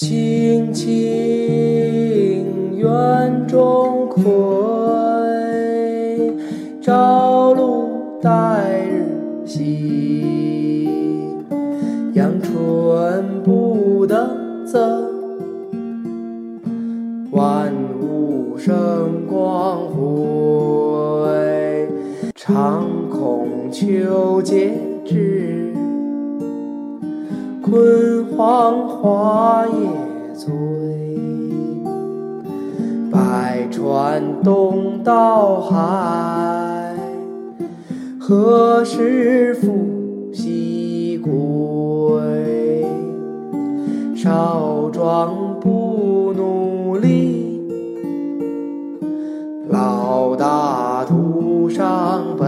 青青园中葵，朝露待日晞。阳春布德泽，万物生光辉。常恐秋节至，焜黄华叶醉。百川东到海，何时复西归？少壮不努力，老大徒伤悲。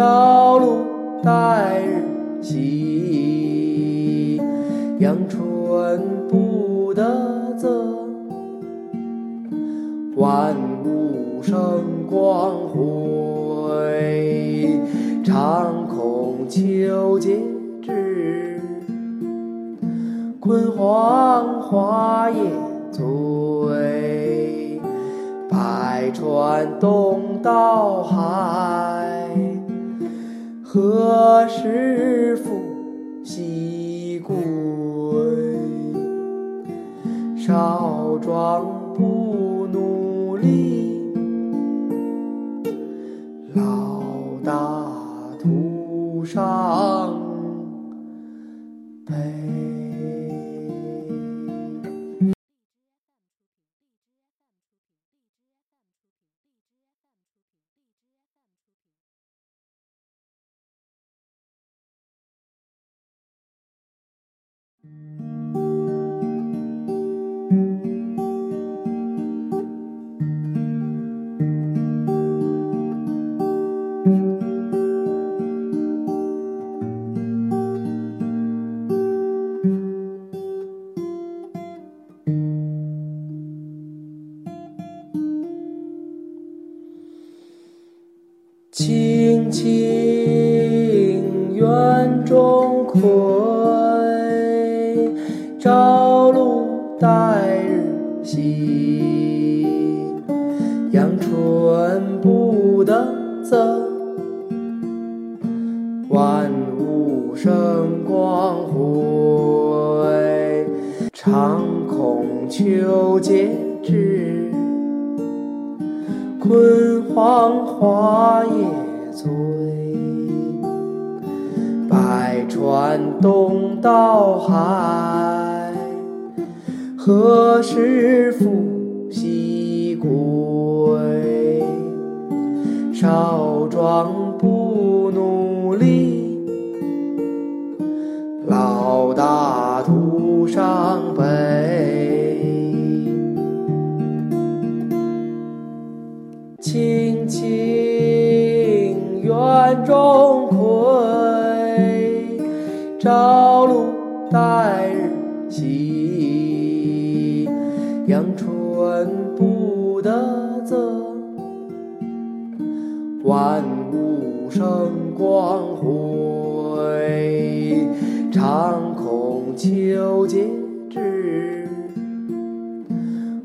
朝露待日晞。阳春布德泽，万物生光辉。常恐秋节至，焜黄华叶醉。百川东到海，何时复西归？少壮不努力，老大徒伤悲。青园中葵，朝露待日晞。阳春布德泽，万物生光辉。常恐秋节至，焜黄华叶醉。百川东到海，何时复西归？少壮不努力，老大徒伤朝露待日晞。阳春布德泽，万物生光辉。长恐秋节至，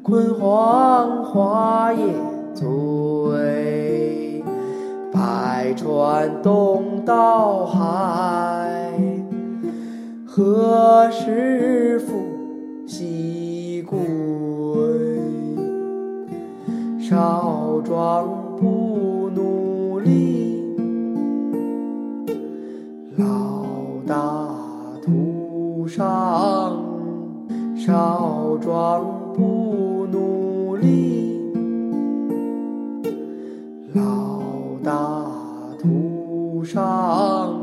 焜黄华叶醉。百川东到海，何时复西归？少壮不努力，老大徒伤。少壮不努力，老大徒伤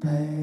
悲。